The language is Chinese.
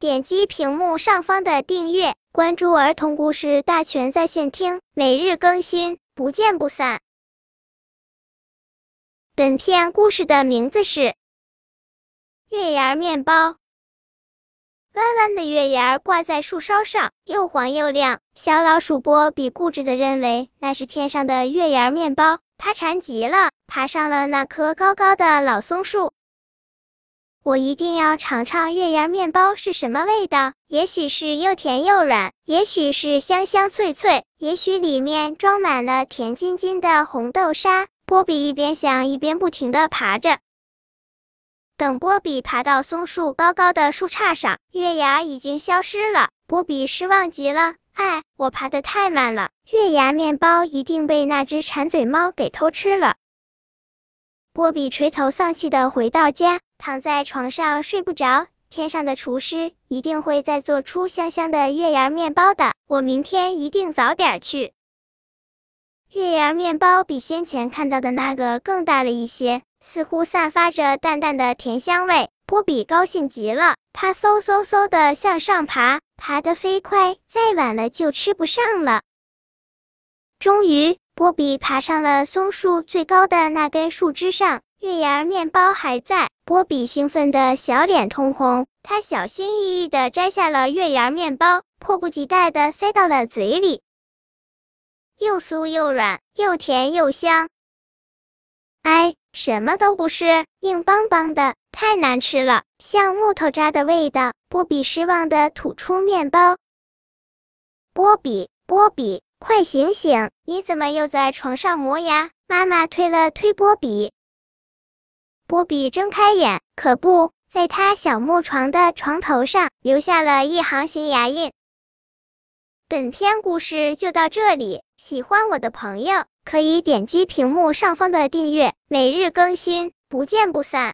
点击屏幕上方的订阅，关注儿童故事大全在线听，每日更新，不见不散。本片故事的名字是月牙面包。弯弯的月牙挂在树梢上，又黄又亮。小老鼠波比固执的认为那是天上的月牙面包，它馋极了，爬上了那棵高高的老松树。我一定要尝尝月牙面包是什么味道，也许是又甜又软，也许是香香脆脆，也许里面装满了甜津津的红豆沙。波比一边想，一边不停的爬着。等波比爬到松树高高的树杈上，月牙已经消失了。波比失望极了，唉，我爬得太慢了，月牙面包一定被那只馋嘴猫给偷吃了。波比垂头丧气的回到家，躺在床上睡不着。天上的厨师一定会再做出香香的月牙面包的，我明天一定早点去。月牙面包比先前看到的那个更大了一些。似乎散发着淡淡的甜香味，波比高兴极了，他嗖嗖嗖的向上爬，爬得飞快，再晚了就吃不上了。终于，波比爬上了松树最高的那根树枝上，月牙面包还在，波比兴奋的小脸通红，他小心翼翼的摘下了月牙面包，迫不及待的塞到了嘴里，又酥又软，又甜又香。哎。什么都不是，硬邦邦的，太难吃了，像木头渣的味道。波比失望的吐出面包。波比，波比，快醒醒！你怎么又在床上磨牙？妈妈推了推波比。波比睁开眼，可不在他小木床的床头上留下了一行行牙印。本篇故事就到这里，喜欢我的朋友可以点击屏幕上方的订阅，每日更新，不见不散。